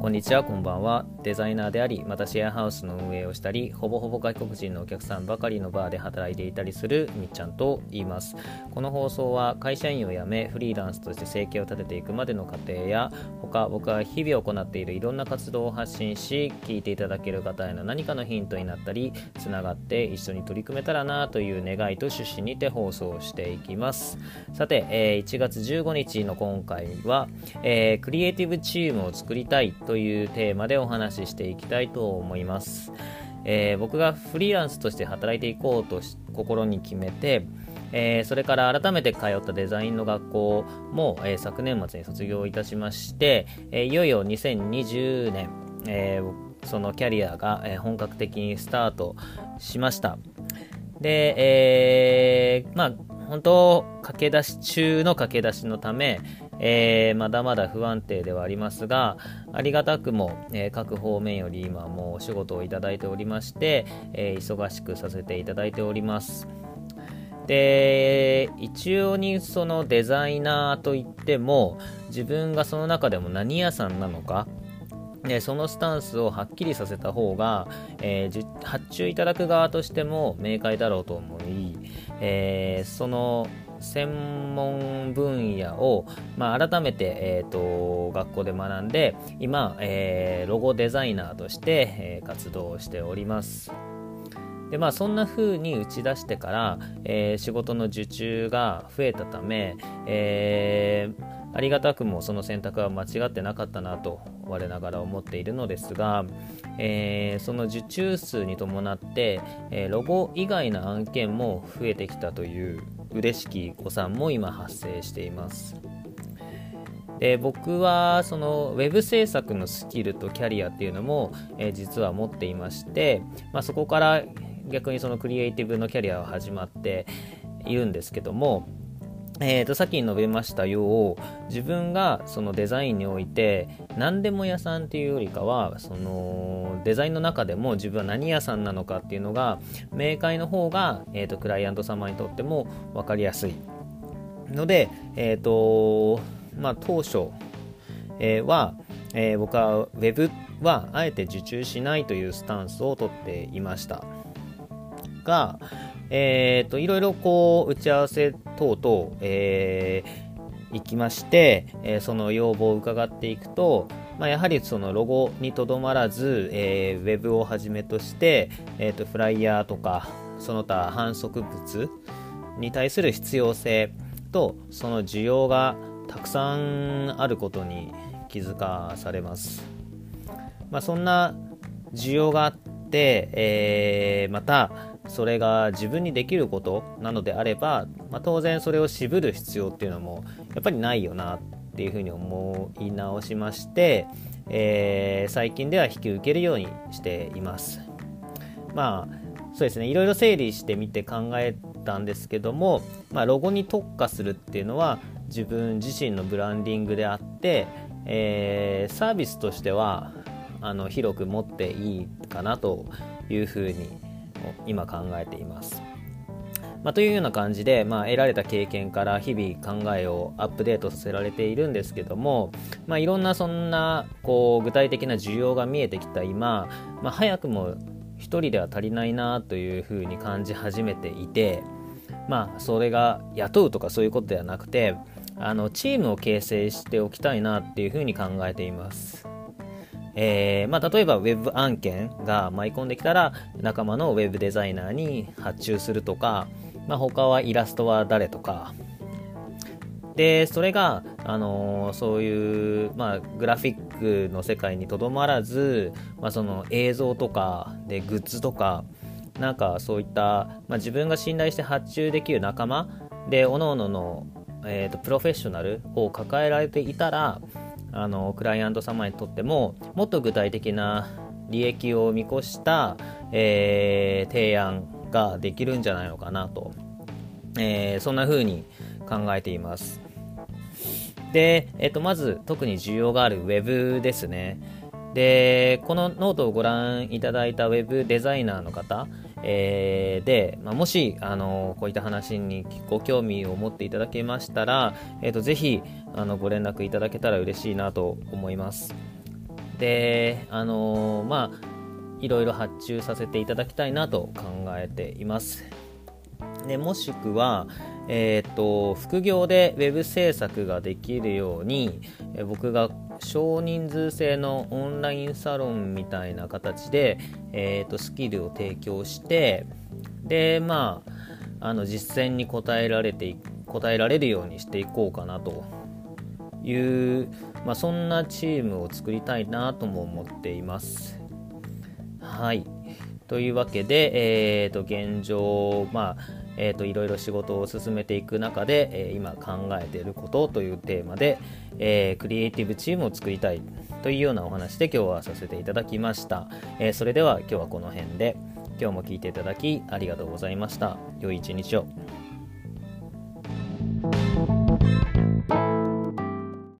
こんにちは、こんばんは。デザイナーであり、またシェアハウスの運営をしたり、ほぼほぼ外国人のお客さんばかりのバーで働いていたりするみっちゃんと言います。この放送は会社員を辞め、フリーランスとして生計を立てていくまでの過程や、他僕は日々行っているいろんな活動を発信し、聞いていただける方への何かのヒントになったり、つながって一緒に取り組めたらなという願いと趣旨にて放送していきます。さて、え、1月15日の今回は、え、クリエイティブチームを作りたいとというテーマでお話ししていきたいと思います。えー、僕がフリーランスとして働いていこうと心に決めて、えー、それから改めて通ったデザインの学校も、えー、昨年末に卒業いたしまして、えいよいよ2020年、えそのキャリアが、え本格的にスタートしました。で、えまあ、本当、駆け出し中の駆け出しのため、えー、まだまだ不安定ではありますが、ありがたくも、えー、各方面より今もうお仕事をいただいておりまして、えー、忙しくさせていただいております。で、一応にそのデザイナーといっても、自分がその中でも何屋さんなのか、でそのスタンスをはっきりさせた方が、えー、発注いただく側としても明快だろうと思い、えー、その専門分野を、まあ、改めて、えーと、学校で学んで今、えー、ロゴデザイナーとして、えー、活動しております。でまあそんな風に打ち出してから、えー、仕事の受注が増えたため、えー、ありがたくもその選択は間違ってなかったなと我ながら思っているのですが、えー、その受注数に伴って、えロゴ以外の案件も増えてきたという嬉しき誤算も今発生しています。で僕はそのウェブ制作のスキルとキャリアっていうのも、え、実は持っていまして、まあ、そこから逆にそのクリエイティブのキャリアは始まっているんですけども、えー、とさっき述べましたよう自分がそのデザインにおいて何でも屋さんっていうよりかはそのデザインの中でも自分は何屋さんなのかっていうのが明快の方が、えー、とクライアント様にとっても分かりやすい。ので、えーとまあ、当初、え、は、えー、僕は Web はあえて受注しないというスタンスをとっていました。が、えーと、いろいろこう打ち合わせ等々、えー、行きまして、えー、その要望を伺っていくと、まあ、やはりそのロゴにとどまらず、えー、ウェブをはじめとして、えーと、フライヤーとかその他反則物に対する必要性とその需要がたくさんあることに気づかされます。まあ、そんな需要があって、えー、またそれが自分にできることなのであれば、まあ、当然それを渋る必要っていうのもやっぱりないよなっていうふうに思い直しまして、えー、最近では引き受けるようにしています。まあそうですねいろいろ整理してみて考えたんですけども、まあ、ロゴに特化するっていうのは自分自身のブランディングであって、えー、サービスとしてはあの広く持っていいかなというふうに今考えています。まあ、というような感じで、まあ、得られた経験から日々考えをアップデートさせられているんですけども、まあ、いろんなそんなこう具体的な需要が見えてきた今、まあ、早くも1人では足りないなというふうに感じ始めていて、まあ、それが雇うとかそういうことではなくてあのチームを形成しておきたいなっていうふうに考えています。えー、まあ、例えば Web 案件が舞い込んできたら仲間の Web デザイナーに発注するとか、まあ、他はイラストは誰とか。でそれが、あのー、そういう、まあ、グラフィックの世界にとどまらず、まあ、その映像とかでグッズとかなんかそういった、まあ、自分が信頼して発注できる仲間で各々の、えーとプロフェッショナルを抱えられていたらあのクライアント様にとってももっと具体的な利益を見越した、えー、提案ができるんじゃないのかなと、えー、そんな風に考えています。で、えっと、まず特に需要がある Web ですね。で、このノートをご覧いただいた Web デザイナーの方、えー、で、まあ、もし、あのこういった話にご興味を持っていただけましたら、えーと、ぜひあのご連絡いただけたら嬉しいなと思います。であの、まあいろいろ発注させていただきたいなと考えていますでもしくは、えーと、副業で web 制作ができるように、え僕が少人数制のオンラインサロンみたいな形で、えーと、スキルを提供してでまああの実践に応えられて答えられるようにしていこうかなという、まあ、そんなチームを作りたいなとも思っています。はいというわけで、えー、と現状、まあえー、といろいろ仕事を進めていく中で、えー、今考えていることというテーマで、えー、クリエイティブチームを作りたいというようなお話で今日はさせていただきました、えー、それでは今日はこの辺で。今日も聞いていただきありがとうございました。良い一日を。